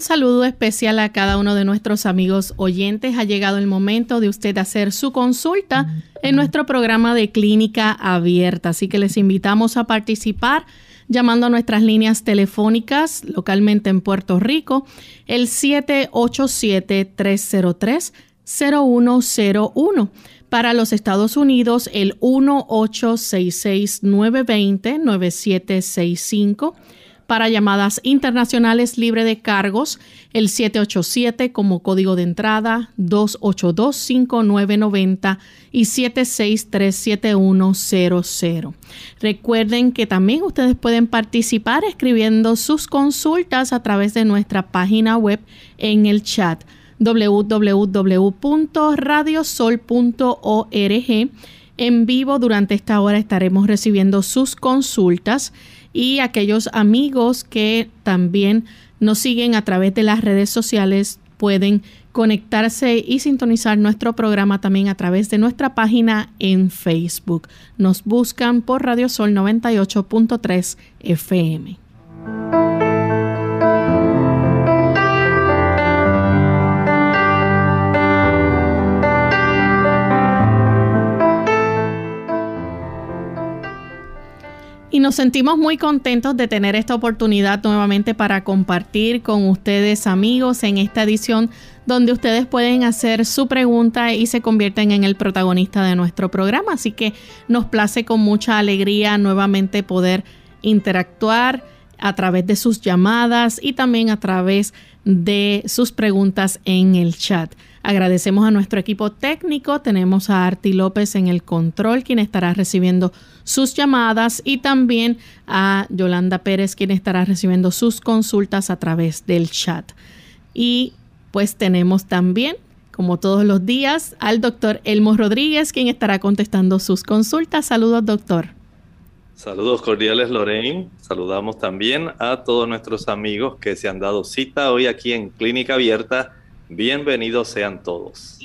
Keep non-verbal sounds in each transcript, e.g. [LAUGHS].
Un saludo especial a cada uno de nuestros amigos oyentes. Ha llegado el momento de usted hacer su consulta en nuestro programa de clínica abierta. Así que les invitamos a participar llamando a nuestras líneas telefónicas localmente en Puerto Rico, el 787-303-0101. Para los Estados Unidos, el 1866-920-9765 para llamadas internacionales libre de cargos, el 787 como código de entrada, 282-5990 y 7637100. Recuerden que también ustedes pueden participar escribiendo sus consultas a través de nuestra página web en el chat www.radiosol.org. En vivo durante esta hora estaremos recibiendo sus consultas y aquellos amigos que también nos siguen a través de las redes sociales pueden conectarse y sintonizar nuestro programa también a través de nuestra página en Facebook. Nos buscan por Radio Sol 98.3 FM. Nos sentimos muy contentos de tener esta oportunidad nuevamente para compartir con ustedes amigos en esta edición donde ustedes pueden hacer su pregunta y se convierten en el protagonista de nuestro programa. Así que nos place con mucha alegría nuevamente poder interactuar a través de sus llamadas y también a través de sus preguntas en el chat. Agradecemos a nuestro equipo técnico. Tenemos a Arti López en el control, quien estará recibiendo sus llamadas, y también a Yolanda Pérez, quien estará recibiendo sus consultas a través del chat. Y pues tenemos también, como todos los días, al doctor Elmo Rodríguez, quien estará contestando sus consultas. Saludos, doctor. Saludos cordiales, Lorraine. Saludamos también a todos nuestros amigos que se han dado cita hoy aquí en Clínica Abierta Bienvenidos sean todos.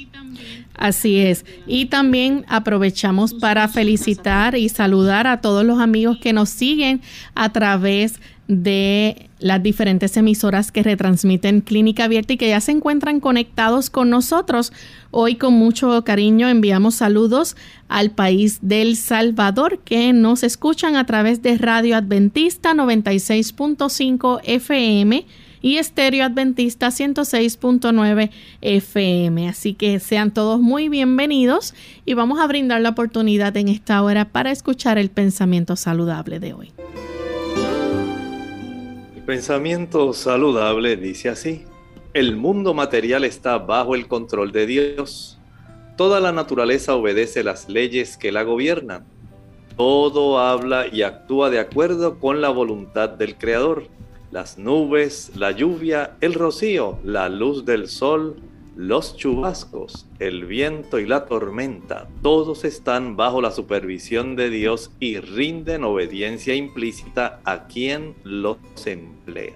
Así es. Y también aprovechamos para felicitar y saludar a todos los amigos que nos siguen a través de las diferentes emisoras que retransmiten Clínica Abierta y que ya se encuentran conectados con nosotros. Hoy con mucho cariño enviamos saludos al país del Salvador que nos escuchan a través de Radio Adventista 96.5 FM y Estéreo Adventista 106.9 FM. Así que sean todos muy bienvenidos y vamos a brindar la oportunidad en esta hora para escuchar el pensamiento saludable de hoy. El pensamiento saludable dice así, el mundo material está bajo el control de Dios. Toda la naturaleza obedece las leyes que la gobiernan. Todo habla y actúa de acuerdo con la voluntad del Creador las nubes, la lluvia, el rocío, la luz del sol, los chubascos, el viento y la tormenta, todos están bajo la supervisión de Dios y rinden obediencia implícita a quien los emplea.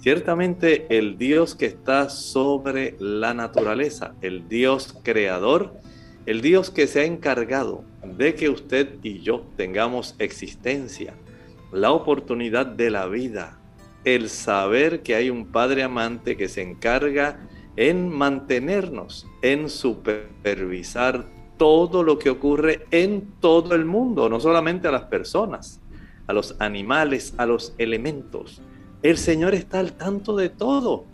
Ciertamente el Dios que está sobre la naturaleza, el Dios creador, el Dios que se ha encargado de que usted y yo tengamos existencia, la oportunidad de la vida, el saber que hay un Padre amante que se encarga en mantenernos, en supervisar todo lo que ocurre en todo el mundo, no solamente a las personas, a los animales, a los elementos. El Señor está al tanto de todo.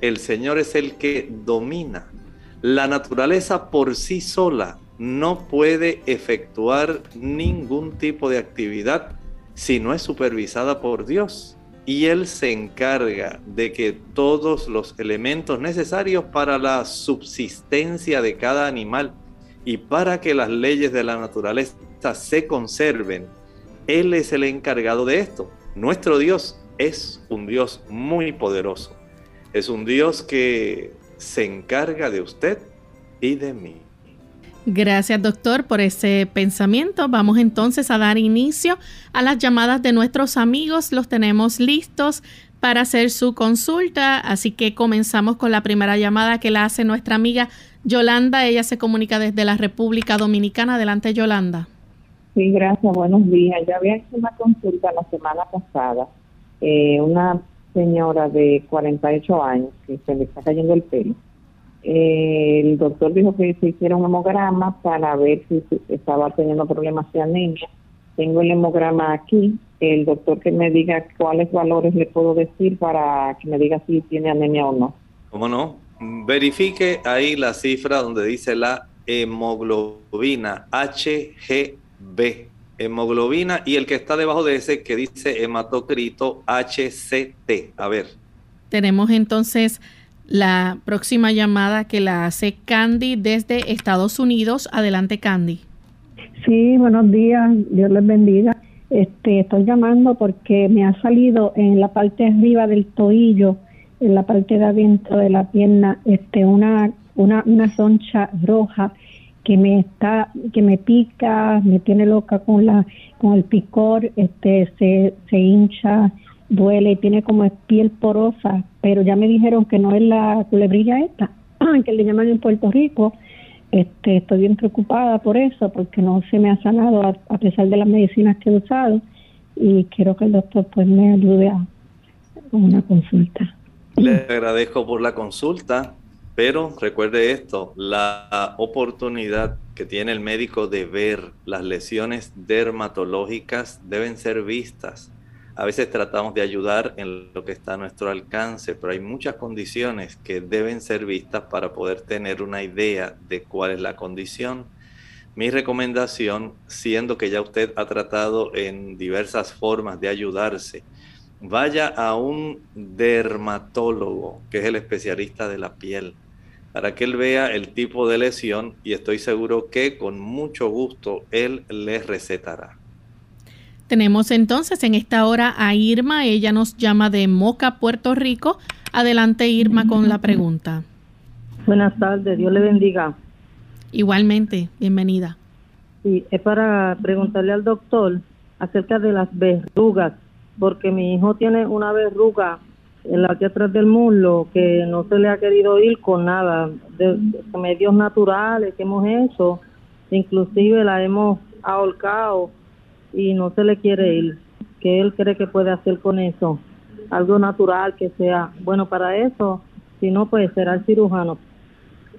El Señor es el que domina. La naturaleza por sí sola no puede efectuar ningún tipo de actividad si no es supervisada por Dios y Él se encarga de que todos los elementos necesarios para la subsistencia de cada animal y para que las leyes de la naturaleza se conserven, Él es el encargado de esto. Nuestro Dios es un Dios muy poderoso. Es un Dios que se encarga de usted y de mí. Gracias doctor por ese pensamiento. Vamos entonces a dar inicio a las llamadas de nuestros amigos. Los tenemos listos para hacer su consulta, así que comenzamos con la primera llamada que la hace nuestra amiga Yolanda. Ella se comunica desde la República Dominicana. Adelante Yolanda. Sí, gracias. Buenos días. Ya había hecho una consulta la semana pasada. Eh, una señora de 48 años que se le está cayendo el pelo el doctor dijo que se hiciera un hemograma para ver si estaba teniendo problemas de anemia. Tengo el hemograma aquí. El doctor que me diga cuáles valores le puedo decir para que me diga si tiene anemia o no. ¿Cómo no? Verifique ahí la cifra donde dice la hemoglobina HGB. Hemoglobina y el que está debajo de ese que dice hematocrito HCT. A ver. Tenemos entonces la próxima llamada que la hace Candy desde Estados Unidos. Adelante, Candy. Sí, buenos días. Dios les bendiga. Este, estoy llamando porque me ha salido en la parte arriba del tobillo, en la parte de adentro de la pierna, este, una, una, una soncha roja que me está, que me pica, me tiene loca con la, con el picor, este, se, se hincha, duele, tiene como piel porosa, pero ya me dijeron que no es la culebrilla esta, [CLEARS THROAT] que le llaman en Puerto Rico. Este, estoy bien preocupada por eso, porque no se me ha sanado a, pesar de las medicinas que he usado y quiero que el doctor pues me ayude a una consulta. Le agradezco por la consulta, pero recuerde esto, la oportunidad que tiene el médico de ver las lesiones dermatológicas deben ser vistas a veces tratamos de ayudar en lo que está a nuestro alcance, pero hay muchas condiciones que deben ser vistas para poder tener una idea de cuál es la condición. Mi recomendación, siendo que ya usted ha tratado en diversas formas de ayudarse, vaya a un dermatólogo, que es el especialista de la piel, para que él vea el tipo de lesión y estoy seguro que con mucho gusto él le recetará. Tenemos entonces en esta hora a Irma, ella nos llama de Moca, Puerto Rico. Adelante Irma con la pregunta. Buenas tardes, Dios le bendiga. Igualmente, bienvenida. Sí, es para preguntarle al doctor acerca de las verrugas, porque mi hijo tiene una verruga en la que atrás del muslo que no se le ha querido ir con nada, de, medios naturales que hemos hecho, inclusive la hemos ahorcado y no se le quiere ir. ¿Qué él cree que puede hacer con eso? Algo natural que sea bueno para eso. Si no, pues será el cirujano.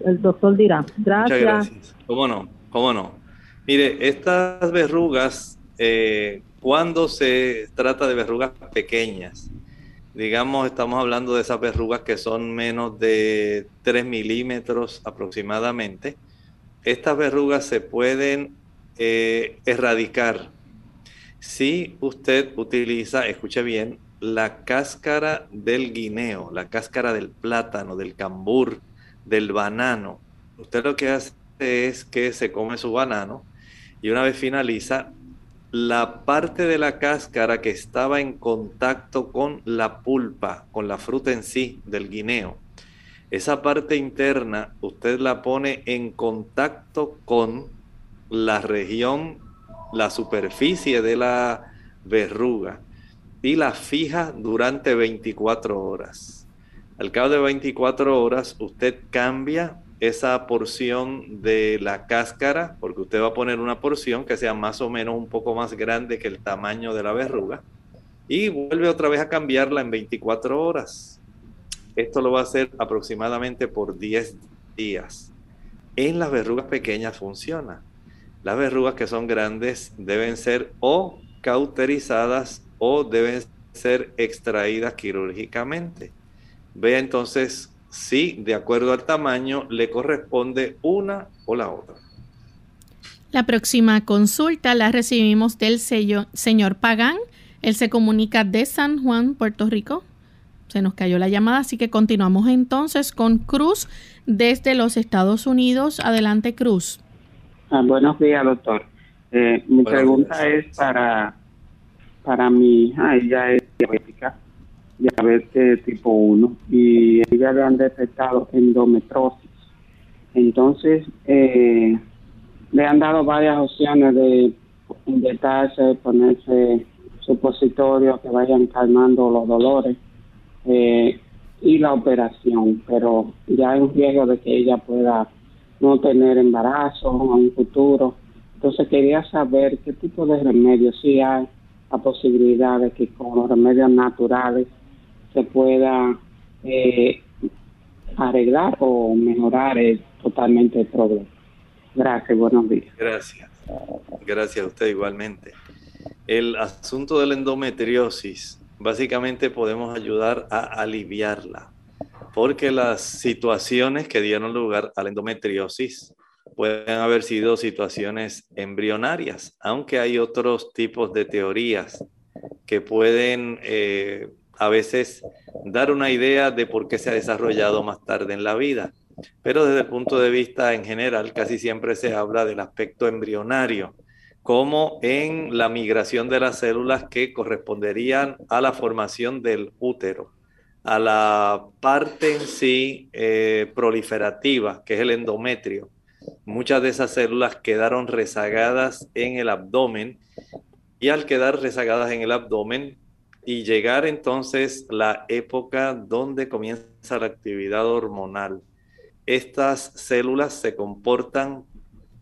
El doctor dirá. Gracias. gracias. ¿Cómo no? ¿Cómo no? Mire, estas verrugas, eh, cuando se trata de verrugas pequeñas, digamos, estamos hablando de esas verrugas que son menos de 3 milímetros aproximadamente, estas verrugas se pueden eh, erradicar si usted utiliza, escuche bien, la cáscara del guineo, la cáscara del plátano, del cambur, del banano, usted lo que hace es que se come su banano y una vez finaliza, la parte de la cáscara que estaba en contacto con la pulpa, con la fruta en sí del guineo, esa parte interna usted la pone en contacto con la región la superficie de la verruga y la fija durante 24 horas. Al cabo de 24 horas usted cambia esa porción de la cáscara, porque usted va a poner una porción que sea más o menos un poco más grande que el tamaño de la verruga, y vuelve otra vez a cambiarla en 24 horas. Esto lo va a hacer aproximadamente por 10 días. En las verrugas pequeñas funciona. Las verrugas que son grandes deben ser o cauterizadas o deben ser extraídas quirúrgicamente. Vea entonces si de acuerdo al tamaño le corresponde una o la otra. La próxima consulta la recibimos del señor Pagán. Él se comunica de San Juan, Puerto Rico. Se nos cayó la llamada, así que continuamos entonces con Cruz desde los Estados Unidos. Adelante, Cruz. Ah, buenos días, doctor. Eh, mi pregunta es para para mi hija, ella es diabética, diabetes tipo 1, y ella le han detectado endometrosis. Entonces, eh, le han dado varias opciones de inyectarse, ponerse supositorios que vayan calmando los dolores eh, y la operación, pero ya hay un riesgo de que ella pueda no tener embarazo en un futuro. Entonces quería saber qué tipo de remedios, si hay la posibilidad de que con los remedios naturales se pueda eh, arreglar o mejorar totalmente el problema. Gracias, buenos días. Gracias. Gracias a usted igualmente. El asunto de la endometriosis, básicamente podemos ayudar a aliviarla, porque las situaciones que dieron lugar a la endometriosis pueden haber sido situaciones embrionarias, aunque hay otros tipos de teorías que pueden eh, a veces dar una idea de por qué se ha desarrollado más tarde en la vida. Pero desde el punto de vista en general, casi siempre se habla del aspecto embrionario, como en la migración de las células que corresponderían a la formación del útero, a la parte en sí eh, proliferativa, que es el endometrio. Muchas de esas células quedaron rezagadas en el abdomen y al quedar rezagadas en el abdomen y llegar entonces la época donde comienza la actividad hormonal estas células se comportan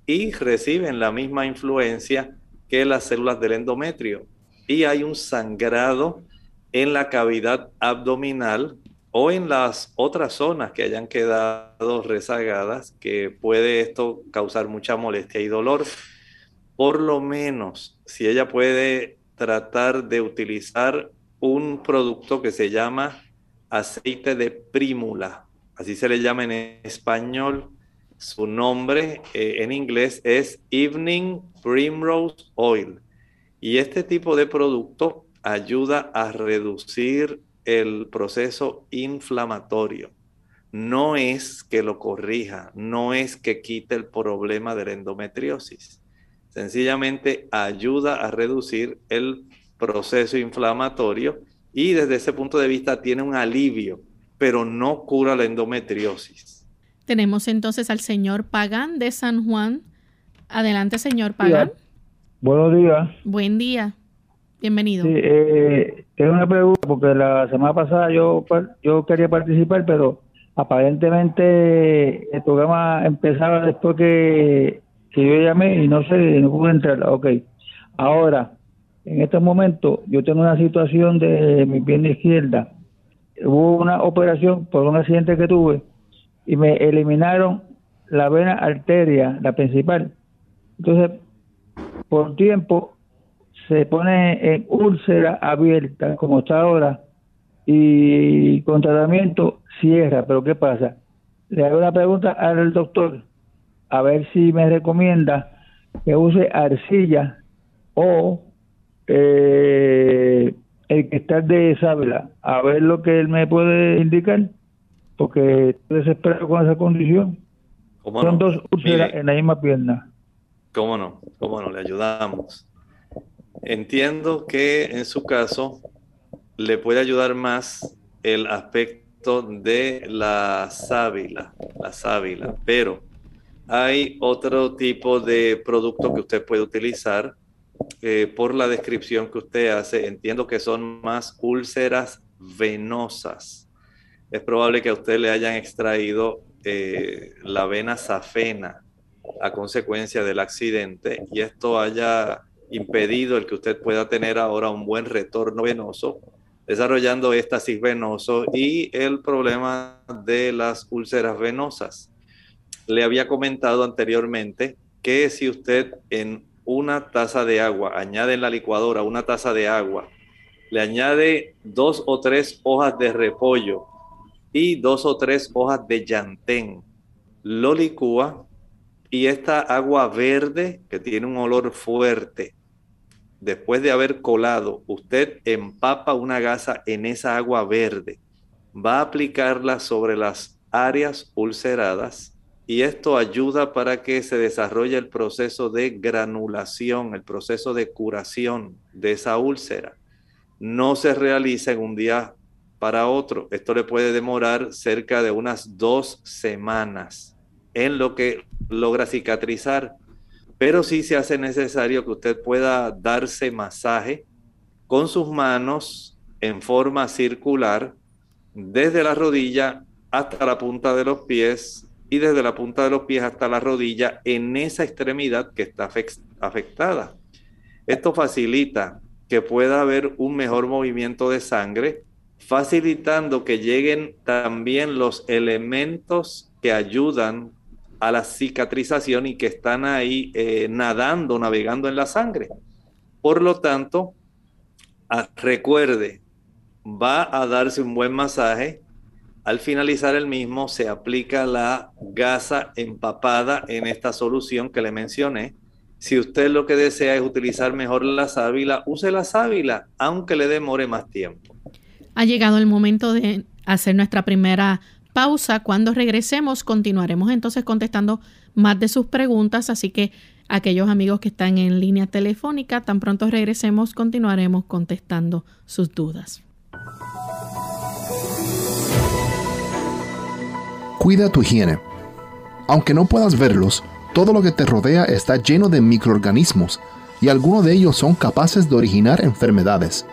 y reciben la misma influencia que las células del endometrio. Y hay un sangrado en la cavidad abdominal o en las otras zonas que hayan quedado rezagadas, que puede esto causar mucha molestia y dolor. Por lo menos, si ella puede tratar de utilizar un producto que se llama aceite de prímula, así se le llama en español. Su nombre eh, en inglés es Evening Primrose Oil. Y este tipo de producto ayuda a reducir el proceso inflamatorio. No es que lo corrija, no es que quite el problema de la endometriosis. Sencillamente ayuda a reducir el proceso inflamatorio y desde ese punto de vista tiene un alivio pero no cura la endometriosis. Tenemos entonces al señor Pagán de San Juan. Adelante, señor Pagán. Buenos días. Buen día. Bienvenido. Sí, eh, es una pregunta porque la semana pasada yo, yo quería participar, pero aparentemente el programa empezaba después que, que yo llamé y no sé, no pude entrar. Ok. Ahora, en este momento yo tengo una situación de mi pierna izquierda hubo una operación por un accidente que tuve y me eliminaron la vena arteria, la principal. Entonces, por tiempo se pone en úlcera abierta, como está ahora, y con tratamiento cierra. Pero ¿qué pasa? Le hago una pregunta al doctor, a ver si me recomienda que use arcilla o eh, el que está de Sábila, a ver lo que él me puede indicar, porque estoy desesperado con esa condición. Son dos úlceras en la misma pierna. ¿Cómo no? ¿Cómo no? Le ayudamos. Entiendo que en su caso le puede ayudar más el aspecto de la sábila, la sábila, pero hay otro tipo de producto que usted puede utilizar eh, por la descripción que usted hace, entiendo que son más úlceras venosas. Es probable que a usted le hayan extraído eh, la vena safena a consecuencia del accidente y esto haya impedido el que usted pueda tener ahora un buen retorno venoso, desarrollando éstasis venoso y el problema de las úlceras venosas. Le había comentado anteriormente que si usted en una taza de agua, añade en la licuadora una taza de agua, le añade dos o tres hojas de repollo y dos o tres hojas de llantén, lo licúa y esta agua verde que tiene un olor fuerte, después de haber colado, usted empapa una gasa en esa agua verde, va a aplicarla sobre las áreas ulceradas y esto ayuda para que se desarrolle el proceso de granulación, el proceso de curación de esa úlcera. No se realiza en un día para otro. Esto le puede demorar cerca de unas dos semanas en lo que logra cicatrizar. Pero sí se hace necesario que usted pueda darse masaje con sus manos en forma circular desde la rodilla hasta la punta de los pies y desde la punta de los pies hasta la rodilla en esa extremidad que está afectada. Esto facilita que pueda haber un mejor movimiento de sangre, facilitando que lleguen también los elementos que ayudan a la cicatrización y que están ahí eh, nadando, navegando en la sangre. Por lo tanto, ah, recuerde, va a darse un buen masaje. Al finalizar el mismo, se aplica la gasa empapada en esta solución que le mencioné. Si usted lo que desea es utilizar mejor la sábila, use la sábila, aunque le demore más tiempo. Ha llegado el momento de hacer nuestra primera pausa. Cuando regresemos, continuaremos entonces contestando más de sus preguntas. Así que aquellos amigos que están en línea telefónica, tan pronto regresemos, continuaremos contestando sus dudas. Cuida tu higiene. Aunque no puedas verlos, todo lo que te rodea está lleno de microorganismos y algunos de ellos son capaces de originar enfermedades.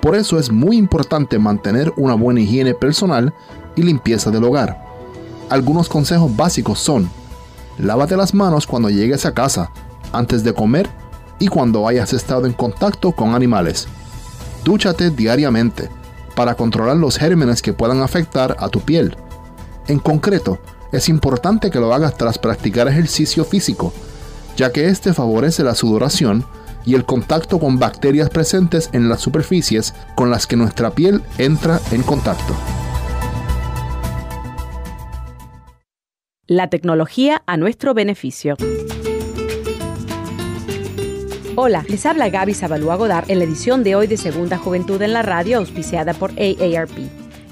Por eso es muy importante mantener una buena higiene personal y limpieza del hogar. Algunos consejos básicos son, lávate las manos cuando llegues a casa, antes de comer y cuando hayas estado en contacto con animales. Dúchate diariamente para controlar los gérmenes que puedan afectar a tu piel. En concreto, es importante que lo hagas tras practicar ejercicio físico, ya que este favorece la sudoración y el contacto con bacterias presentes en las superficies con las que nuestra piel entra en contacto. La tecnología a nuestro beneficio. Hola, les habla Gaby Zabalúa Godard en la edición de hoy de Segunda Juventud en la Radio, auspiciada por AARP.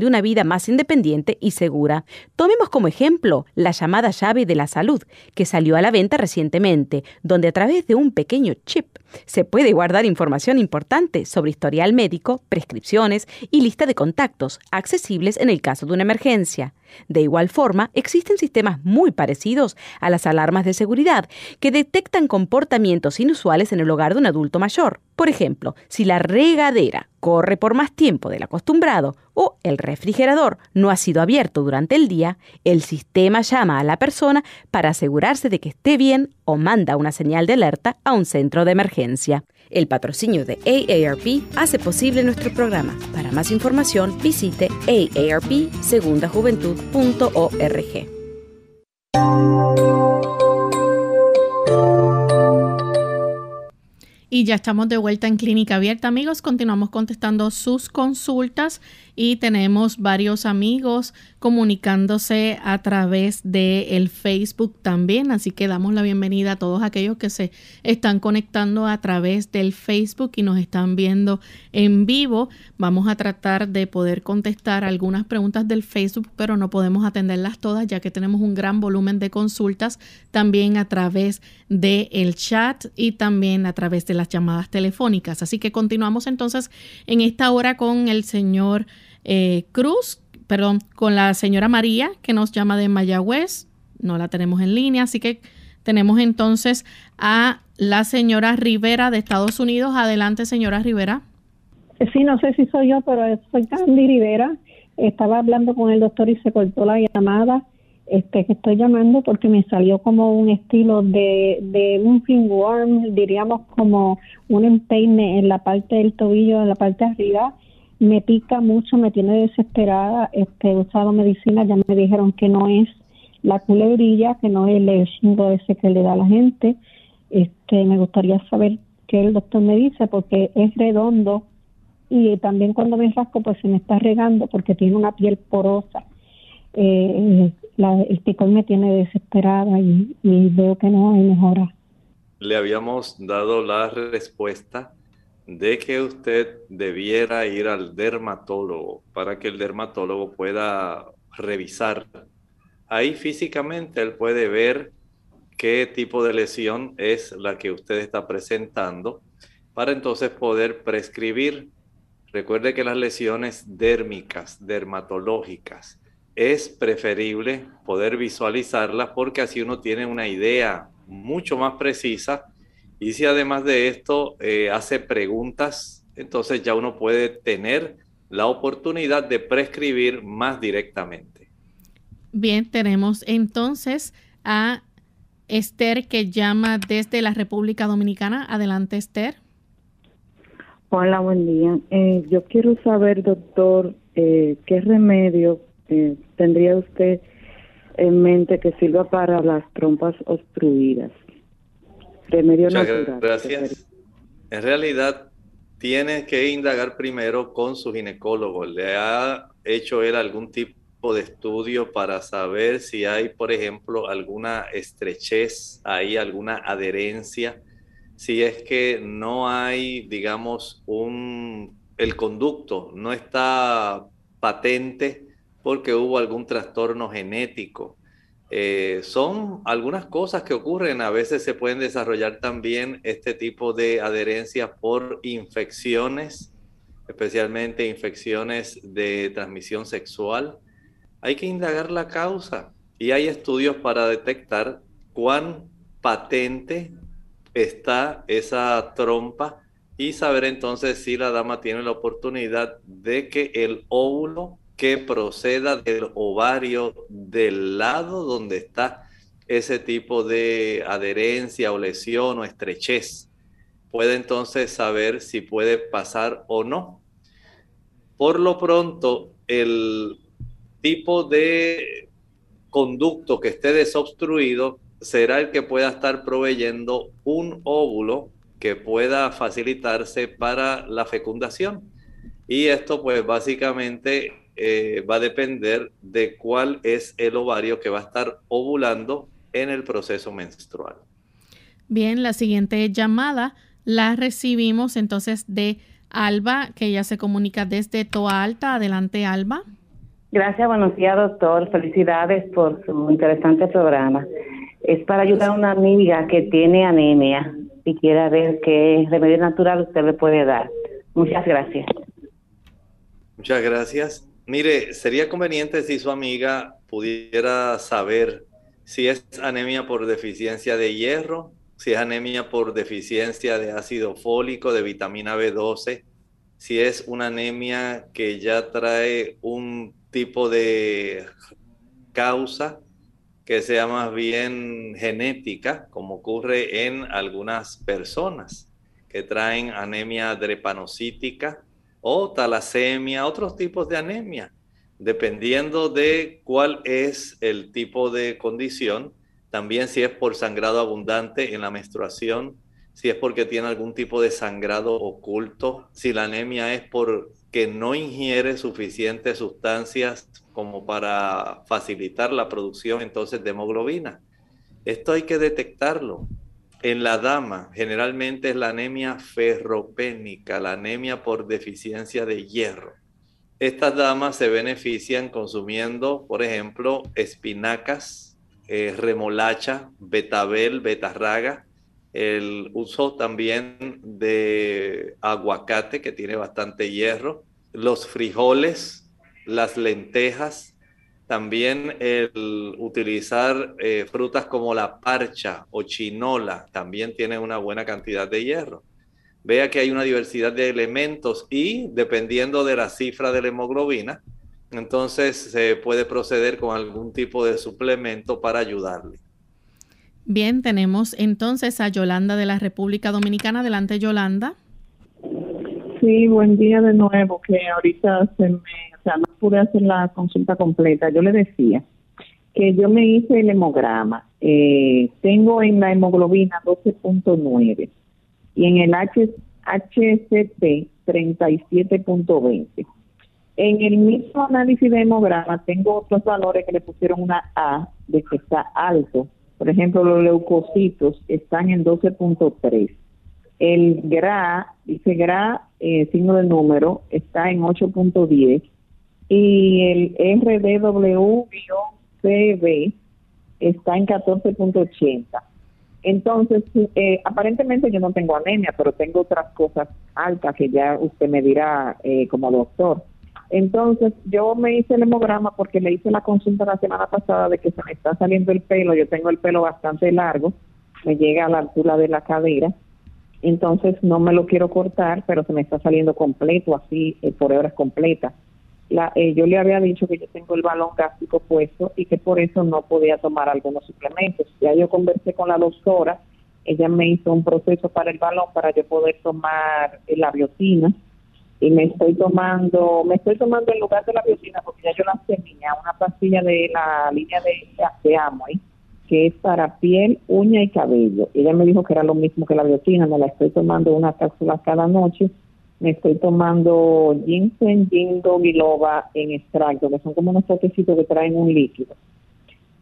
de una vida más independiente y segura. Tomemos como ejemplo la llamada llave de la salud, que salió a la venta recientemente, donde a través de un pequeño chip se puede guardar información importante sobre historial médico, prescripciones y lista de contactos, accesibles en el caso de una emergencia. De igual forma, existen sistemas muy parecidos a las alarmas de seguridad que detectan comportamientos inusuales en el hogar de un adulto mayor. Por ejemplo, si la regadera corre por más tiempo del acostumbrado o el refrigerador no ha sido abierto durante el día, el sistema llama a la persona para asegurarse de que esté bien o manda una señal de alerta a un centro de emergencia. El patrocinio de AARP hace posible nuestro programa. Para más información visite aarpsegundajuventud.org. Y ya estamos de vuelta en Clínica Abierta, amigos. Continuamos contestando sus consultas y tenemos varios amigos comunicándose a través de el Facebook también, así que damos la bienvenida a todos aquellos que se están conectando a través del Facebook y nos están viendo en vivo. Vamos a tratar de poder contestar algunas preguntas del Facebook, pero no podemos atenderlas todas ya que tenemos un gran volumen de consultas también a través del el chat y también a través de las llamadas telefónicas. Así que continuamos entonces en esta hora con el señor eh, Cruz, perdón, con la señora María que nos llama de Mayagüez. No la tenemos en línea, así que tenemos entonces a la señora Rivera de Estados Unidos. Adelante, señora Rivera. Sí, no sé si soy yo, pero soy Candy Rivera. Estaba hablando con el doctor y se cortó la llamada. Este, que estoy llamando porque me salió como un estilo de, de un finworm, diríamos como un empeine en la parte del tobillo, en la parte de arriba, me pica mucho, me tiene desesperada, este, he usado medicina, ya me dijeron que no es la culebrilla, que no es el chingo ese que le da a la gente. Este, me gustaría saber qué el doctor me dice, porque es redondo y también cuando me rasco, pues se me está regando porque tiene una piel porosa. Eh, el picor me tiene desesperada y, veo que no hay mejora. Le habíamos dado la respuesta de que usted debiera ir al dermatólogo para que el dermatólogo pueda revisar. Ahí físicamente él puede ver qué tipo de lesión es la que usted está presentando para entonces poder prescribir. Recuerde que las lesiones dérmicas, dermatológicas, es preferible poder visualizarlas porque así uno tiene una idea mucho más precisa y si además de esto eh, hace preguntas, entonces ya uno puede tener la oportunidad de prescribir más directamente. Bien, tenemos entonces a Esther que llama desde la República Dominicana. Adelante, Esther. Hola, buen día. Eh, yo quiero saber, doctor, eh, qué remedio tendría usted en mente que sirva para las trompas obstruidas. Remedio natural. Gracias. En realidad, tiene que indagar primero con su ginecólogo. ¿Le ha hecho él algún tipo de estudio para saber si hay, por ejemplo, alguna estrechez, hay alguna adherencia? Si es que no hay, digamos, un, el conducto no está patente porque hubo algún trastorno genético eh, son algunas cosas que ocurren. A veces se pueden desarrollar también este tipo de adherencia por infecciones, especialmente infecciones de transmisión sexual. Hay que indagar la causa y hay estudios para detectar cuán patente está esa trompa y saber entonces si la dama tiene la oportunidad de que el óvulo que proceda del ovario del lado donde está ese tipo de adherencia o lesión o estrechez. Puede entonces saber si puede pasar o no. Por lo pronto, el tipo de conducto que esté desobstruido será el que pueda estar proveyendo un óvulo que pueda facilitarse para la fecundación. Y esto pues básicamente eh, va a depender de cuál es el ovario que va a estar ovulando en el proceso menstrual. Bien, la siguiente llamada la recibimos entonces de Alba, que ya se comunica desde Toa Alta. Adelante, Alba. Gracias, buenos días, doctor. Felicidades por su interesante programa. Es para ayudar a una amiga que tiene anemia y quiere ver qué remedio natural usted le puede dar. Muchas gracias. Muchas gracias. Mire, sería conveniente si su amiga pudiera saber si es anemia por deficiencia de hierro, si es anemia por deficiencia de ácido fólico, de vitamina B12, si es una anemia que ya trae un tipo de causa que sea más bien genética, como ocurre en algunas personas que traen anemia drepanocítica o talasemia, otros tipos de anemia, dependiendo de cuál es el tipo de condición, también si es por sangrado abundante en la menstruación, si es porque tiene algún tipo de sangrado oculto, si la anemia es porque no ingiere suficientes sustancias como para facilitar la producción entonces de hemoglobina. Esto hay que detectarlo. En la dama, generalmente es la anemia ferropénica, la anemia por deficiencia de hierro. Estas damas se benefician consumiendo, por ejemplo, espinacas, eh, remolacha, betabel, betarraga, el uso también de aguacate que tiene bastante hierro, los frijoles, las lentejas, también el utilizar eh, frutas como la parcha o chinola también tiene una buena cantidad de hierro. Vea que hay una diversidad de elementos y dependiendo de la cifra de la hemoglobina, entonces se puede proceder con algún tipo de suplemento para ayudarle. Bien, tenemos entonces a Yolanda de la República Dominicana. Adelante, Yolanda. Sí, buen día de nuevo, que ahorita se me, pude hacer la consulta completa. Yo le decía, que yo me hice el hemograma. Eh, tengo en la hemoglobina 12.9 y en el H, HCT 37.20. En el mismo análisis de hemograma tengo otros valores que le pusieron una A de que está alto. Por ejemplo, los leucocitos están en 12.3. El GRA, dice GRA, eh, signo de número, está en 8.10. Y el RDW-CB está en 14.80. Entonces, eh, aparentemente yo no tengo anemia, pero tengo otras cosas altas que ya usted me dirá eh, como doctor. Entonces, yo me hice el hemograma porque le hice la consulta la semana pasada de que se me está saliendo el pelo. Yo tengo el pelo bastante largo, me llega a la altura de la cadera. Entonces, no me lo quiero cortar, pero se me está saliendo completo, así eh, por horas completas. La, eh, yo le había dicho que yo tengo el balón gástrico puesto y que por eso no podía tomar algunos suplementos. Ya yo conversé con la doctora, ella me hizo un proceso para el balón para yo poder tomar la biotina y me estoy tomando, me estoy tomando en lugar de la biocina porque ya yo la semilla, una pastilla de la línea de, de Amoy, que es para piel, uña y cabello. Ella me dijo que era lo mismo que la biocina, me la estoy tomando una cápsula cada noche. Me estoy tomando ginseng, ginkgo biloba en extracto, que son como unos potecitos que traen un líquido.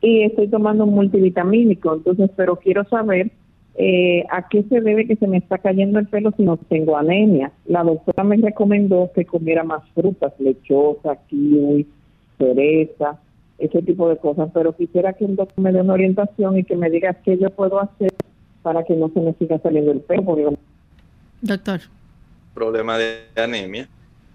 Y estoy tomando un multivitamínico, entonces, pero quiero saber eh, ¿a qué se debe que se me está cayendo el pelo si no tengo anemia? La doctora me recomendó que comiera más frutas, lechosa, kiwi, cereza, ese tipo de cosas, pero quisiera que el doctor me dé una orientación y que me diga qué yo puedo hacer para que no se me siga saliendo el pelo. Doctor. Problema de anemia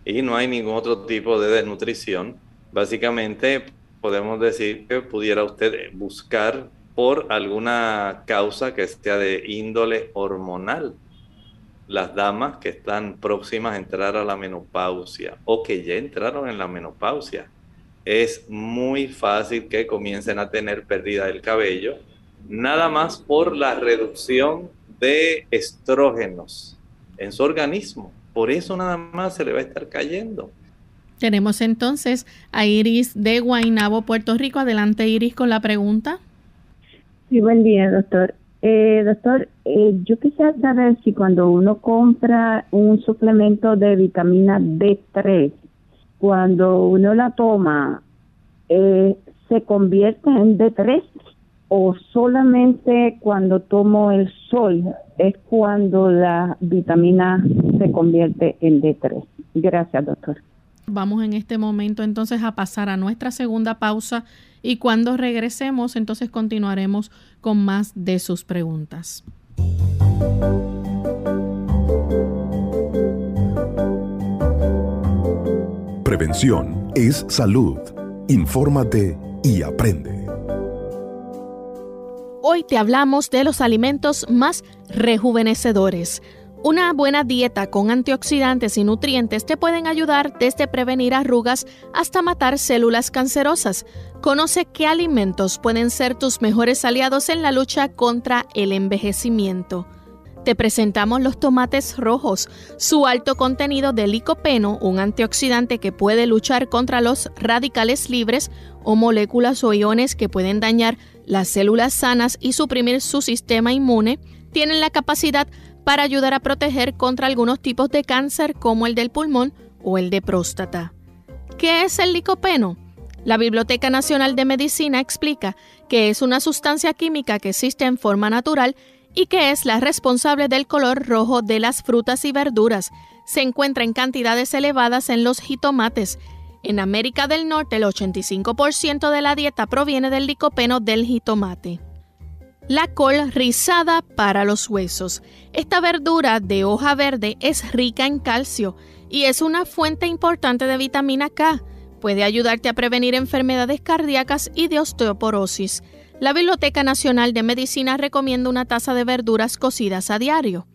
y no hay ningún otro tipo de desnutrición. Básicamente podemos decir que pudiera usted buscar por alguna causa que sea de índole hormonal. Las damas que están próximas a entrar a la menopausia o que ya entraron en la menopausia, es muy fácil que comiencen a tener pérdida del cabello, nada más por la reducción de estrógenos en su organismo. Por eso nada más se le va a estar cayendo. Tenemos entonces a Iris de Guaynabo, Puerto Rico. Adelante, Iris, con la pregunta. Sí, buen día, doctor. Eh, doctor, eh, yo quisiera saber si cuando uno compra un suplemento de vitamina D3, cuando uno la toma, eh, ¿se convierte en D3 o solamente cuando tomo el sol es cuando la vitamina se convierte en D3? Gracias, doctor. Vamos en este momento entonces a pasar a nuestra segunda pausa y cuando regresemos entonces continuaremos con más de sus preguntas. Prevención es salud. Infórmate y aprende. Hoy te hablamos de los alimentos más rejuvenecedores una buena dieta con antioxidantes y nutrientes te pueden ayudar desde prevenir arrugas hasta matar células cancerosas. Conoce qué alimentos pueden ser tus mejores aliados en la lucha contra el envejecimiento. Te presentamos los tomates rojos. Su alto contenido de licopeno, un antioxidante que puede luchar contra los radicales libres o moléculas o iones que pueden dañar las células sanas y suprimir su sistema inmune, tienen la capacidad para ayudar a proteger contra algunos tipos de cáncer como el del pulmón o el de próstata. ¿Qué es el licopeno? La Biblioteca Nacional de Medicina explica que es una sustancia química que existe en forma natural y que es la responsable del color rojo de las frutas y verduras. Se encuentra en cantidades elevadas en los jitomates. En América del Norte el 85% de la dieta proviene del licopeno del jitomate. La col rizada para los huesos. Esta verdura de hoja verde es rica en calcio y es una fuente importante de vitamina K. Puede ayudarte a prevenir enfermedades cardíacas y de osteoporosis. La Biblioteca Nacional de Medicina recomienda una taza de verduras cocidas a diario.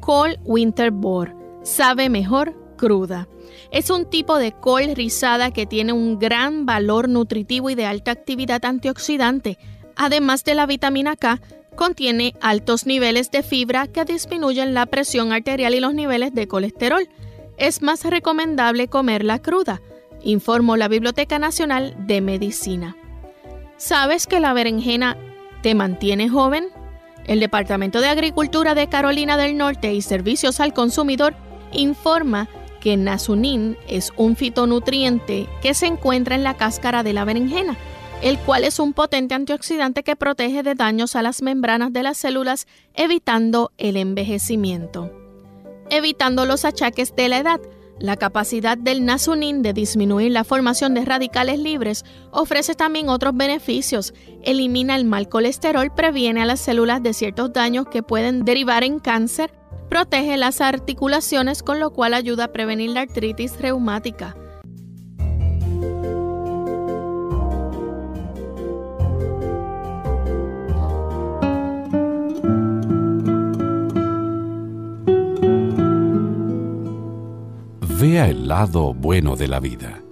Col Winterbor. Sabe mejor cruda. Es un tipo de col rizada que tiene un gran valor nutritivo y de alta actividad antioxidante además de la vitamina K, contiene altos niveles de fibra que disminuyen la presión arterial y los niveles de colesterol. Es más recomendable comerla cruda, informó la Biblioteca Nacional de Medicina. ¿Sabes que la berenjena te mantiene joven? El Departamento de Agricultura de Carolina del Norte y Servicios al Consumidor informa que Nasunin es un fitonutriente que se encuentra en la cáscara de la berenjena, el cual es un potente antioxidante que protege de daños a las membranas de las células, evitando el envejecimiento. Evitando los achaques de la edad, la capacidad del nasunin de disminuir la formación de radicales libres ofrece también otros beneficios. Elimina el mal colesterol, previene a las células de ciertos daños que pueden derivar en cáncer, protege las articulaciones con lo cual ayuda a prevenir la artritis reumática. Vea el lado bueno de la vida.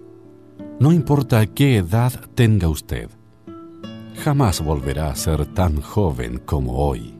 No importa qué edad tenga usted, jamás volverá a ser tan joven como hoy.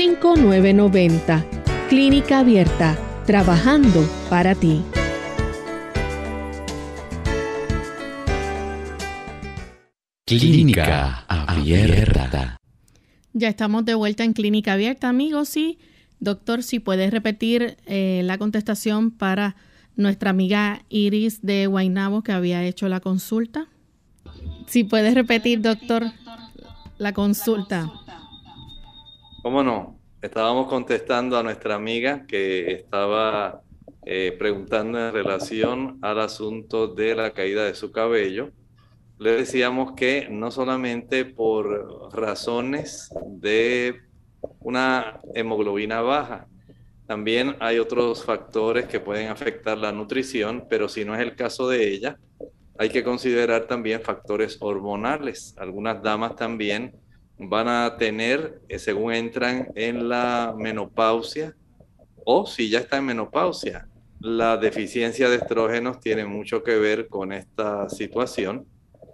5990. Clínica Abierta, trabajando para ti. Clínica Abierta. Ya estamos de vuelta en Clínica Abierta, amigos. Y, doctor, si puedes repetir eh, la contestación para nuestra amiga Iris de Guaynabo que había hecho la consulta. Si puedes repetir, doctor, la consulta. ¿Cómo no? Estábamos contestando a nuestra amiga que estaba eh, preguntando en relación al asunto de la caída de su cabello. Le decíamos que no solamente por razones de una hemoglobina baja, también hay otros factores que pueden afectar la nutrición, pero si no es el caso de ella, hay que considerar también factores hormonales. Algunas damas también van a tener, eh, según entran en la menopausia, o si ya está en menopausia, la deficiencia de estrógenos tiene mucho que ver con esta situación,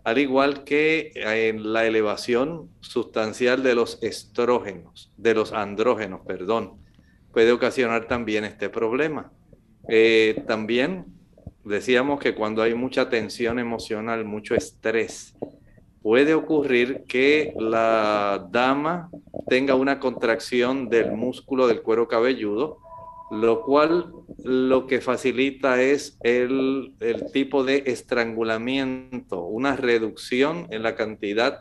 al igual que en la elevación sustancial de los estrógenos, de los andrógenos, perdón, puede ocasionar también este problema. Eh, también decíamos que cuando hay mucha tensión emocional, mucho estrés, puede ocurrir que la dama tenga una contracción del músculo del cuero cabelludo, lo cual lo que facilita es el, tipo de estrangulamiento, una reducción en la cantidad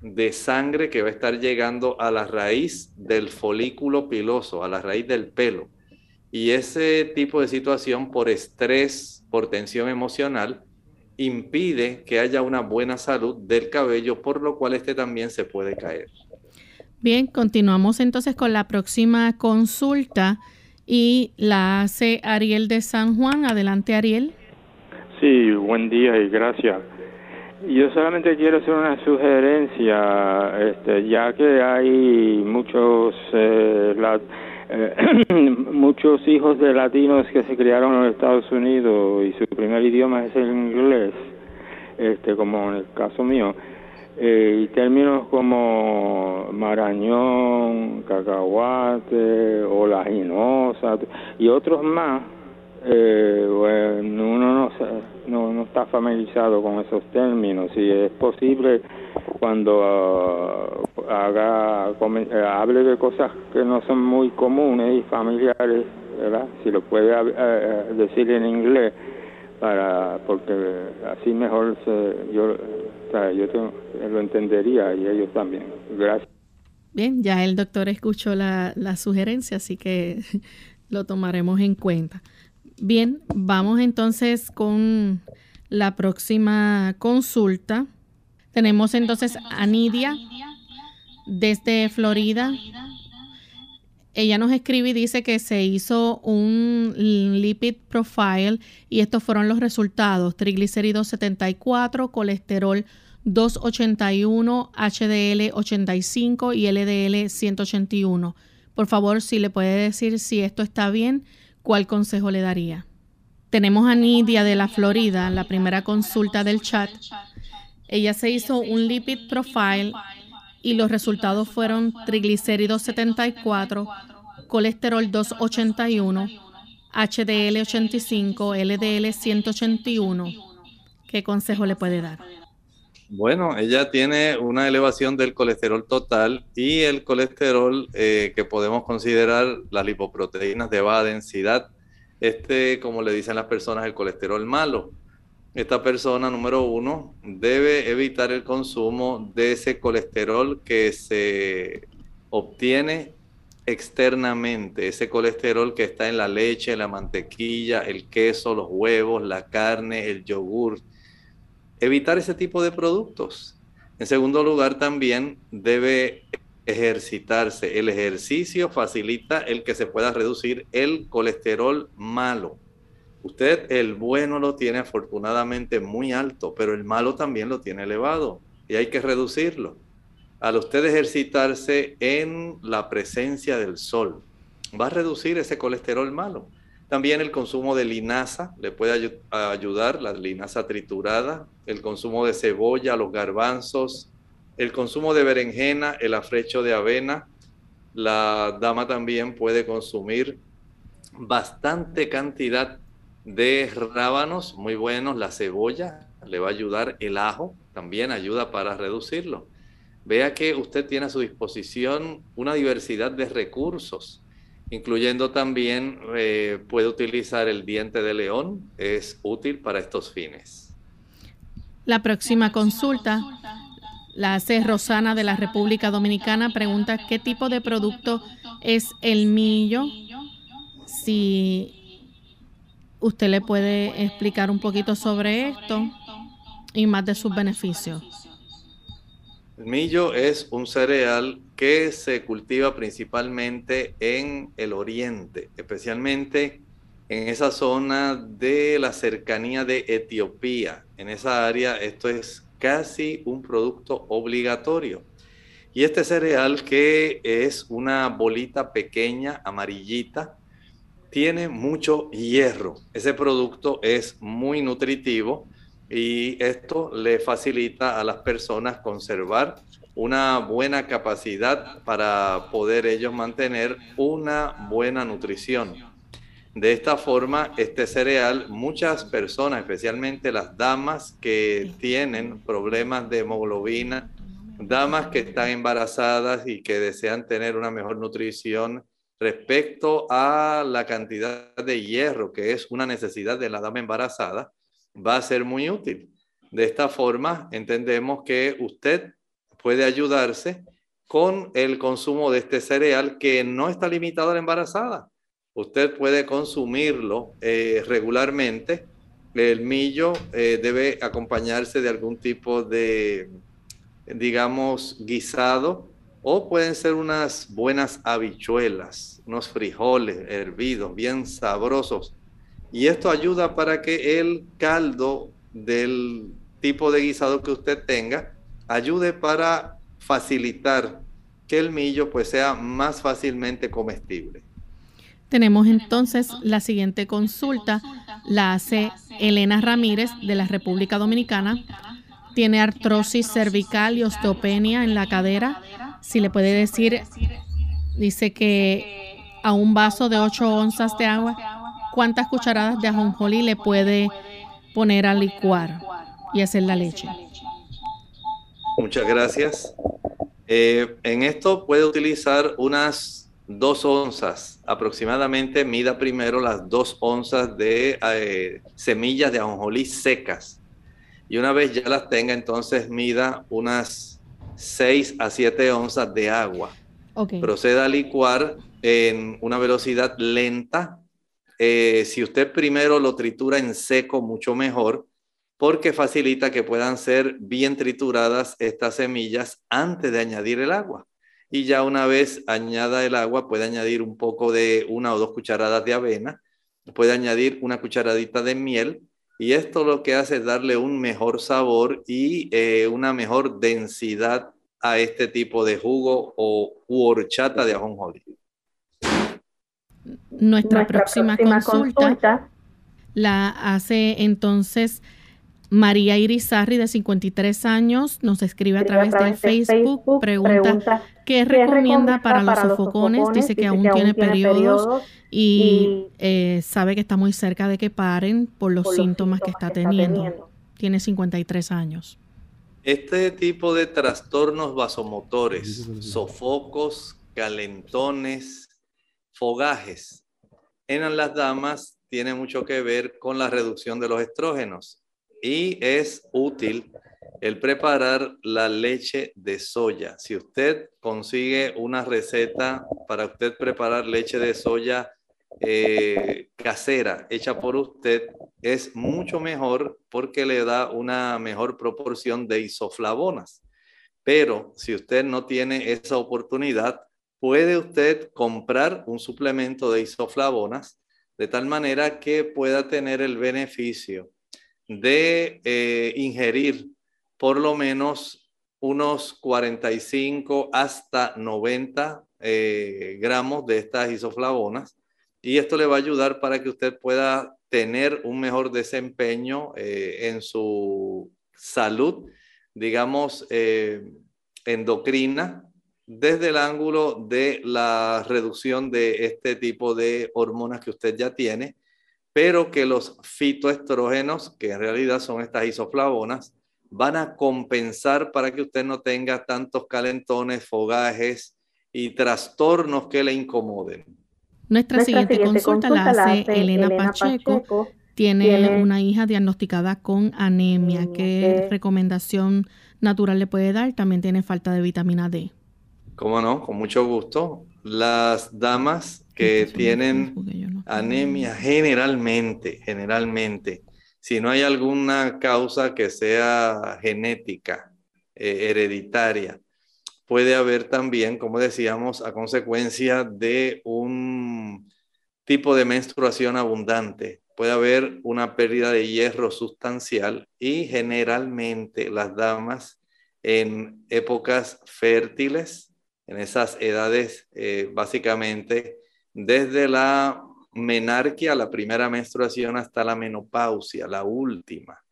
de sangre que va a estar llegando a la raíz del folículo piloso, a la raíz del pelo. Y ese tipo de situación por estrés, por tensión emocional, impide que haya una buena salud del cabello, por lo cual este también se puede caer. Bien, continuamos entonces con la próxima consulta y la hace Ariel de San Juan. Adelante, Ariel. Sí, buen día y gracias. Yo solamente quiero hacer una sugerencia, este, ya que hay muchos eh, eh, [CLEARS THROAT] muchos hijos de latinos que se criaron en los Estados Unidos y su primer idioma es el inglés, este, como en el caso mío. Eh, y términos como marañón, cacahuate, olaginosa y otros más, eh, bueno, uno no, está familiarizado con esos términos y es posible cuando ah, haga eh, hable de cosas que no son muy comunes y familiares, ¿verdad? Si lo puede eh, decir en inglés para porque así mejor se, yo yo lo entendería y ellos también. Gracias. Bien, ya el doctor escuchó la, la sugerencia, así que [LAUGHS] lo tomaremos en cuenta. Bien, vamos entonces con la próxima consulta. Tenemos entonces a Nidia desde Florida. Ella nos escribe y dice que se hizo un lipid profile y estos fueron los resultados. Triglicéridos 74, colesterol 281, HDL 85 y LDL 181. Por favor, si le puede decir si esto está bien, ¿cuál consejo le daría? Tenemos a Nidia de la Florida, la primera consulta del chat. Ella se hizo un lipid profile y los resultados fueron triglicéridos 74, colesterol 281, HDL 85, LDL 181. ¿Qué consejo le puede dar? Bueno, ella tiene una elevación del colesterol total y el colesterol eh, que podemos considerar las lipoproteínas de baja densidad. Este, como le dicen las personas, el colesterol malo. Esta persona, número uno, debe evitar el consumo de ese colesterol que se obtiene externamente, ese colesterol que está en la leche, la mantequilla, el queso, los huevos, la carne, el yogur evitar ese tipo de productos. En segundo lugar, también debe ejercitarse. El ejercicio facilita el que se pueda reducir el colesterol malo. Usted el bueno lo tiene afortunadamente muy alto, pero el malo también lo tiene elevado y hay que reducirlo. Al usted ejercitarse en la presencia del sol, va a reducir ese colesterol malo. También el consumo de linaza le puede ayudar, la linaza triturada, el consumo de cebolla, los garbanzos, el consumo de berenjena, el afrecho de avena. La dama también puede consumir bastante cantidad de rábanos muy buenos, la cebolla le va a ayudar, el ajo también ayuda para reducirlo. Vea que usted tiene a su disposición una diversidad de recursos incluyendo también eh, puede utilizar el diente de león, es útil para estos fines. La próxima consulta la hace Rosana de la República Dominicana, pregunta qué tipo de producto es el millo, si usted le puede explicar un poquito sobre esto y más de sus beneficios. El millo es un cereal que se cultiva principalmente en el oriente, especialmente en esa zona de la cercanía de Etiopía. En esa área esto es casi un producto obligatorio. Y este cereal que es una bolita pequeña, amarillita, tiene mucho hierro. Ese producto es muy nutritivo y esto le facilita a las personas conservar una buena capacidad para poder ellos mantener una buena nutrición. De esta forma, este cereal, muchas personas, especialmente las damas que tienen problemas de hemoglobina, damas que están embarazadas y que desean tener una mejor nutrición respecto a la cantidad de hierro que es una necesidad de la dama embarazada, va a ser muy útil. De esta forma, entendemos que usted puede ayudarse con el consumo de este cereal que no está limitado a la embarazada. Usted puede consumirlo eh, regularmente. El millo eh, debe acompañarse de algún tipo de, digamos, guisado o pueden ser unas buenas habichuelas, unos frijoles hervidos, bien sabrosos y esto ayuda para que el caldo del tipo de guisado que usted tenga ayude para facilitar que el millo pues sea más fácilmente comestible. Tenemos entonces la siguiente consulta, la hace Elena Ramírez de la República Dominicana. tiene artrosis cervical y osteopenia en la cadera. Si le puede decir, dice que a un vaso de 8 onzas de agua, ¿cuántas cucharadas de ajonjolí le puede poner a licuar y hacer la leche? Muchas gracias. Eh, en esto puede utilizar unas dos onzas aproximadamente. Mida primero las dos onzas de eh, semillas de ajonjolí secas y una vez ya las tenga, entonces mida unas 6 a 7 onzas de agua. Proceda a licuar en una velocidad lenta. Eh, si usted primero lo tritura en seco, mucho mejor, porque facilita que puedan ser bien trituradas estas semillas antes de añadir el agua. Y ya una vez añada el agua, puede añadir un poco de una o dos cucharadas de avena, puede añadir una cucharadita de miel y esto lo que hace es darle un mejor sabor y eh, una mejor densidad a este tipo de jugo o horchata de ajonjolí. Nuestra, próxima, consulta, la hace entonces María Irizarri de 53 años, nos escribe a través del Facebook, pregunta, ¿qué, recomienda para, los sofocones? Dice que aún tiene periodos y, eh, sabe que está muy cerca de que paren por los, síntomas, que, está, teniendo. Tiene 53 años. Este tipo de trastornos vasomotores, sofocos, calentones, fogajes, en las damas tiene mucho que ver con la reducción de los estrógenos y es útil el preparar la leche de soya. Si usted consigue una receta para usted preparar leche de soya eh, casera hecha por usted es mucho mejor porque le da una mejor proporción de isoflavonas. Pero si usted no tiene esa oportunidad, puede usted comprar un suplemento de isoflavonas de tal manera que pueda tener el beneficio de eh, ingerir por lo menos unos 45 hasta 90 eh, gramos de estas isoflavonas. Y esto le va a ayudar para que usted pueda tener un mejor desempeño eh, en su salud, digamos, endocrina, desde el ángulo de la reducción de este tipo de hormonas que usted ya tiene, pero que los fitoestrógenos, que en realidad son estas isoflavonas, van a compensar para que usted no tenga tantos calentones, fogajes y trastornos que le incomoden. Nuestra, siguiente, consulta, la hace, Elena, Pacheco. Tiene, una hija diagnosticada con anemia. ¿Qué recomendación natural le puede dar? También tiene falta de vitamina D. ¿Cómo no? Con mucho gusto. Las damas que tienen anemia generalmente, generalmente, si no hay alguna causa que sea genética, eh, hereditaria, puede haber también, como decíamos, a consecuencia de un tipo de menstruación abundante. Puede haber una pérdida de hierro sustancial y generalmente las damas en épocas fértiles, en esas edades eh, básicamente desde la menarquia, la primera menstruación, hasta la menopausia, la última,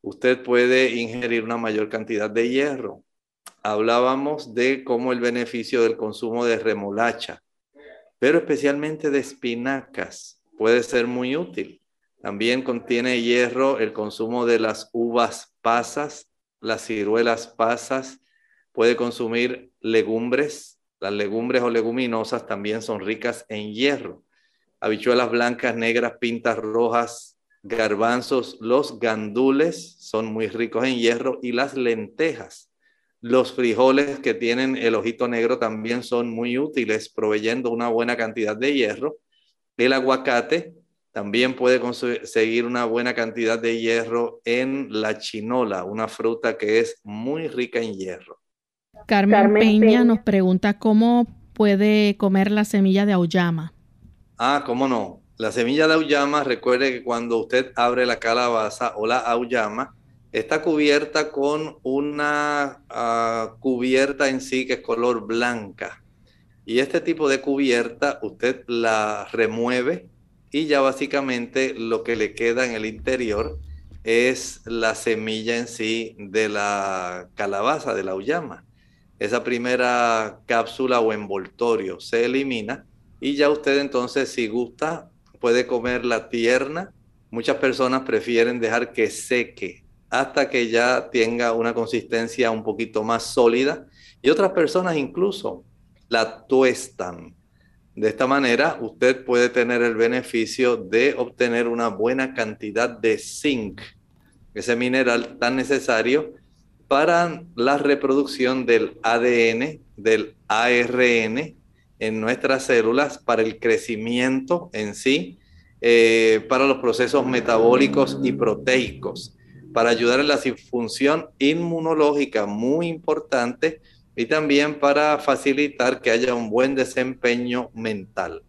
usted puede ingerir una mayor cantidad de hierro hablábamos de cómo el beneficio del consumo de remolacha, pero especialmente de espinacas puede ser muy útil. También contiene hierro el consumo de las uvas pasas, las ciruelas pasas, puede consumir legumbres, las legumbres o leguminosas también son ricas en hierro. Habichuelas blancas, negras, pintas rojas, garbanzos, los gandules son muy ricos en hierro y las lentejas los frijoles que tienen el ojito negro también son muy útiles, proveyendo una buena cantidad de hierro. El aguacate también puede conseguir una buena cantidad de hierro en la chinola, una fruta que es muy rica en hierro. Carmen, Peña, nos pregunta cómo puede comer la semilla de auyama. Ah, cómo no. La semilla de auyama, recuerde que cuando usted abre la calabaza o la auyama, Está cubierta con una ah, cubierta en sí que es color blanca. Y este tipo de cubierta usted la remueve y ya básicamente lo que le queda en el interior es la semilla en sí de la calabaza, de la uyama. Esa primera cápsula o envoltorio se elimina y ya usted entonces si gusta puede comer la tierna. Muchas personas prefieren dejar que seque hasta que ya tenga una consistencia un poquito más sólida y otras personas incluso la tuestan. De esta manera usted puede tener el beneficio de obtener una buena cantidad de zinc, ese mineral tan necesario para la reproducción del ADN, del ARN en nuestras células, para el crecimiento en sí, eh, para los procesos metabólicos y proteicos, para ayudar en la función inmunológica muy importante y también para facilitar que haya un buen desempeño mental.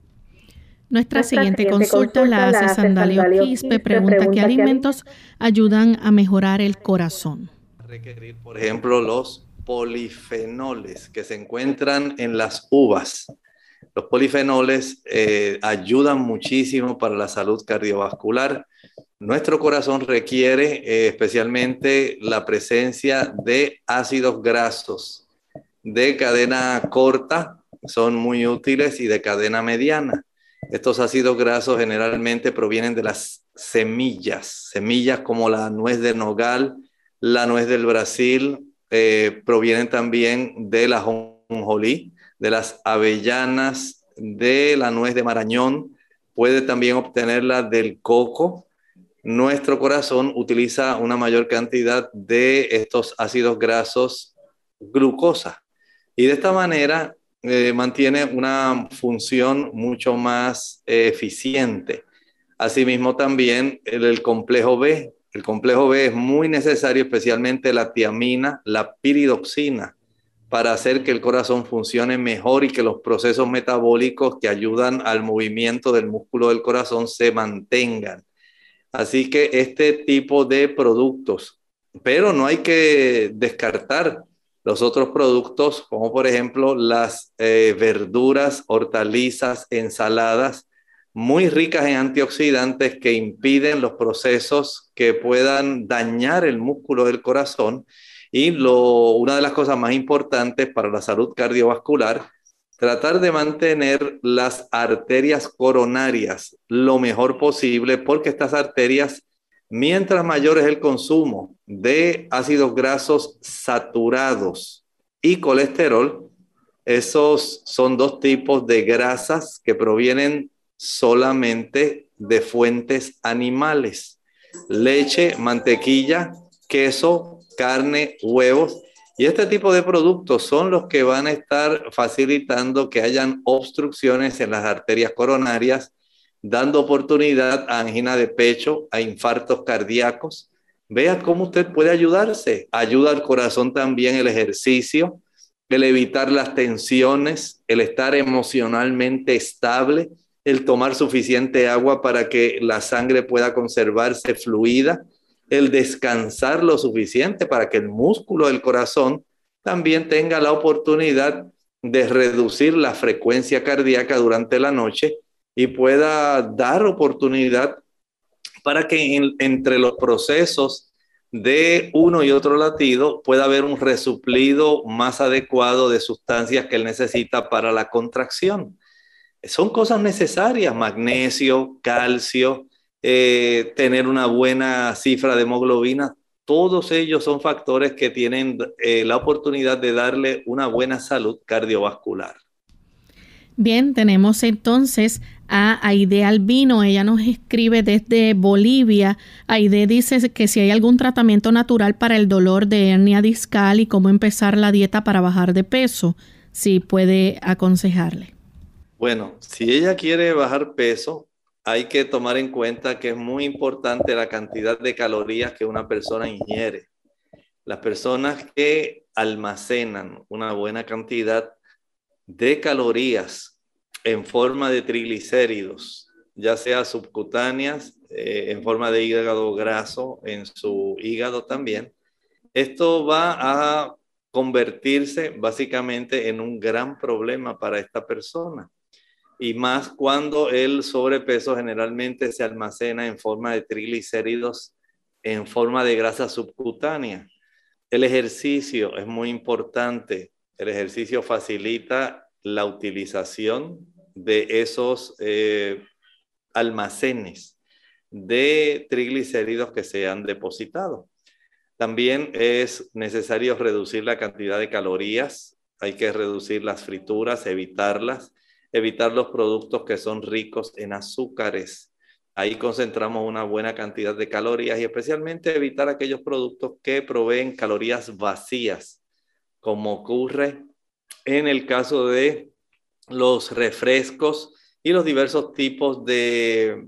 Nuestra, siguiente, consulta, la hace Sandalio Quispe, pregunta, qué alimentos ayudan a mejorar el corazón. Requerir, por ejemplo, los polifenoles que se encuentran en las uvas. Los polifenoles eh, ayudan muchísimo para la salud cardiovascular. Nuestro corazón requiere eh, especialmente la presencia de ácidos grasos de cadena corta son muy útiles y de cadena mediana. Estos ácidos grasos generalmente provienen de las semillas, semillas como la nuez de nogal, la nuez del Brasil, eh, provienen también de la jonjolí, de las avellanas, de la nuez de marañón, puede también obtenerla del coco. Nuestro corazón utiliza una mayor cantidad de estos ácidos grasos glucosa, y de esta manera eh, mantiene una función mucho más eh, eficiente. Asimismo también el, complejo B. El complejo B es muy necesario, especialmente la tiamina, la piridoxina, para hacer que el corazón funcione mejor y que los procesos metabólicos que ayudan al movimiento del músculo del corazón se mantengan. Así que este tipo de productos, pero no hay que descartar los otros productos, como por ejemplo las eh, verduras, hortalizas, ensaladas, muy ricas en antioxidantes que impiden los procesos que puedan dañar el músculo del corazón. Y lo, una de las cosas más importantes para la salud cardiovascular, tratar de mantener las arterias coronarias lo mejor posible, porque estas arterias Mientras mayor es el consumo de ácidos grasos saturados y colesterol, esos son dos tipos de grasas que provienen solamente de fuentes animales. Leche, mantequilla, queso, carne, huevos. Y este tipo de productos son los que van a estar facilitando que hayan obstrucciones en las arterias coronarias dando oportunidad a angina de pecho, a infartos cardíacos. Vea cómo usted puede ayudarse. Ayuda al corazón también el ejercicio, el evitar las tensiones, el estar emocionalmente estable, el tomar suficiente agua para que la sangre pueda conservarse fluida, el descansar lo suficiente para que el músculo del corazón también tenga la oportunidad de reducir la frecuencia cardíaca durante la noche y pueda dar oportunidad para que entre los procesos de uno y otro latido pueda haber un resuplido más adecuado de sustancias que él necesita para la contracción. Son cosas necesarias, magnesio, calcio, eh, tener una buena cifra de hemoglobina, todos ellos son factores que tienen eh, la oportunidad de darle una buena salud cardiovascular. Bien, tenemos entonces a Aide Albino. Ella nos escribe desde Bolivia. Aide dice que si hay algún tratamiento natural para el dolor de hernia discal y cómo empezar la dieta para bajar de peso, si puede aconsejarle. Bueno, si ella quiere bajar peso, hay que tomar en cuenta que es muy importante la cantidad de calorías que una persona ingiere. Las personas que almacenan una buena cantidad de calorías en forma de triglicéridos, ya sea subcutáneas, eh, en forma de hígado graso, en su hígado también, esto va a convertirse básicamente en un gran problema para esta persona. Y más cuando el sobrepeso generalmente se almacena en forma de triglicéridos en forma de grasa subcutánea. El ejercicio es muy importante. El ejercicio facilita la utilización de esos eh, almacenes de triglicéridos que se han depositado. También es necesario reducir la cantidad de calorías, hay que reducir las frituras, evitarlas, evitar los productos que son ricos en azúcares. Ahí concentramos una buena cantidad de calorías y especialmente evitar aquellos productos que proveen calorías vacías, como ocurre en el caso de los refrescos y los diversos tipos de,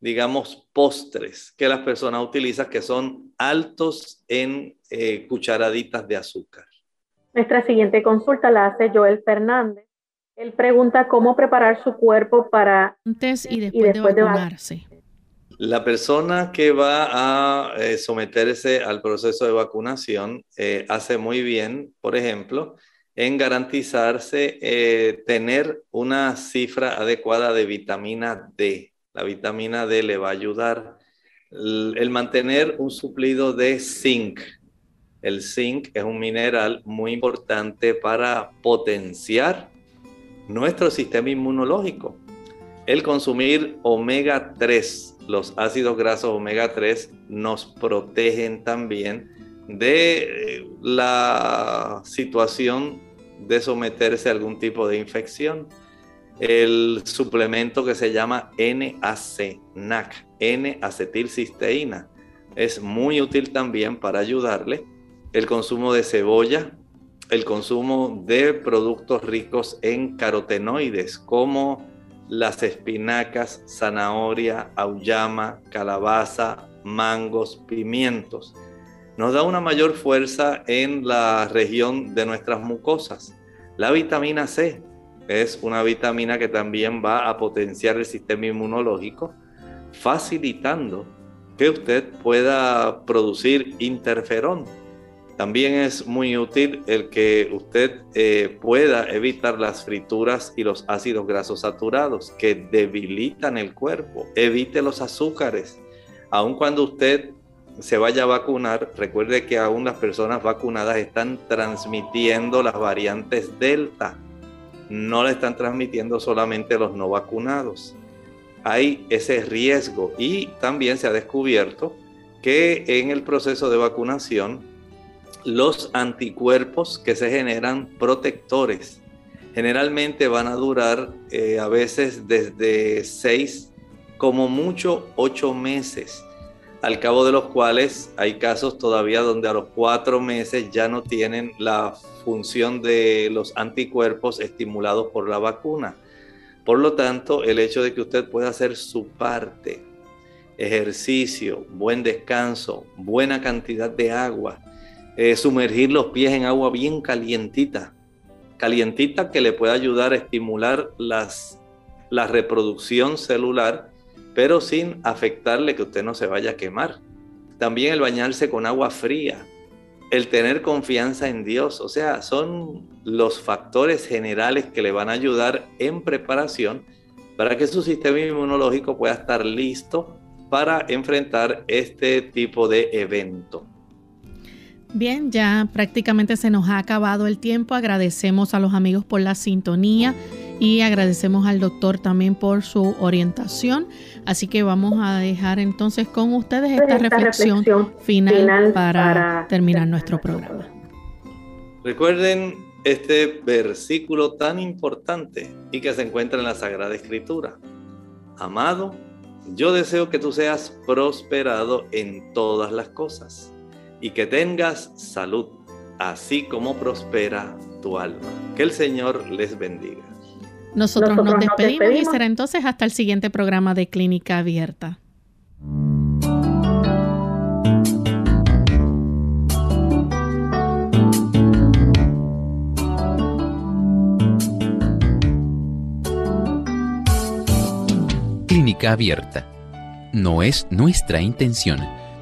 digamos, postres que las personas utilizan que son altos en eh, cucharaditas de azúcar. Nuestra siguiente consulta la hace Joel Fernández. Él pregunta cómo preparar su cuerpo para antes y después, de vacunarse. La persona que va a eh, someterse al proceso de vacunación eh, hace muy bien, por ejemplo, en garantizarse eh, tener una cifra adecuada de vitamina D. La vitamina D le va a ayudar el, mantener un suplido de zinc. El zinc es un mineral muy importante para potenciar nuestro sistema inmunológico. El consumir omega 3, los ácidos grasos omega 3 nos protegen también de eh, la situación de someterse a algún tipo de infección. El suplemento que se llama NAC, NAC, N-acetilcisteína, es muy útil también para ayudarle. El consumo de cebolla, el consumo de productos ricos en carotenoides como las espinacas, zanahoria, auyama, calabaza, mangos, pimientos nos da una mayor fuerza en la región de nuestras mucosas. La vitamina C es una vitamina que también va a potenciar el sistema inmunológico, facilitando que usted pueda producir interferón. También es muy útil el que usted eh, pueda evitar las frituras y los ácidos grasos saturados que debilitan el cuerpo. Evite los azúcares. Aun cuando usted se vaya a vacunar, recuerde que aún las personas vacunadas están transmitiendo las variantes Delta. No la están transmitiendo solamente los no vacunados. Hay ese riesgo y también se ha descubierto que en el proceso de vacunación los anticuerpos que se generan protectores generalmente van a durar eh, a veces desde seis, como mucho ocho meses al cabo de los cuales hay casos todavía donde a los cuatro meses ya no tienen la función de los anticuerpos estimulados por la vacuna. Por lo tanto, el hecho de que usted pueda hacer su parte, ejercicio, buen descanso, buena cantidad de agua, eh, sumergir los pies en agua bien calientita, calientita que le pueda ayudar a estimular las, la reproducción celular pero sin afectarle que usted no se vaya a quemar. También el bañarse con agua fría, el tener confianza en Dios, o sea, son los factores generales que le van a ayudar en preparación para que su sistema inmunológico pueda estar listo para enfrentar este tipo de evento. Bien, ya prácticamente se nos ha acabado el tiempo. Agradecemos a los amigos por la sintonía y agradecemos al doctor también por su orientación. Así que vamos a dejar entonces con ustedes esta, reflexión, final, para, terminar nuestro programa. Recuerden este versículo tan importante y que se encuentra en la Sagrada Escritura. Amado, yo deseo que tú seas prosperado en todas las cosas y que tengas salud, así como prospera tu alma. Que el Señor les bendiga. Nosotros, nos, despedimos y será entonces hasta el siguiente programa de Clínica Abierta. Clínica Abierta. No es nuestra intención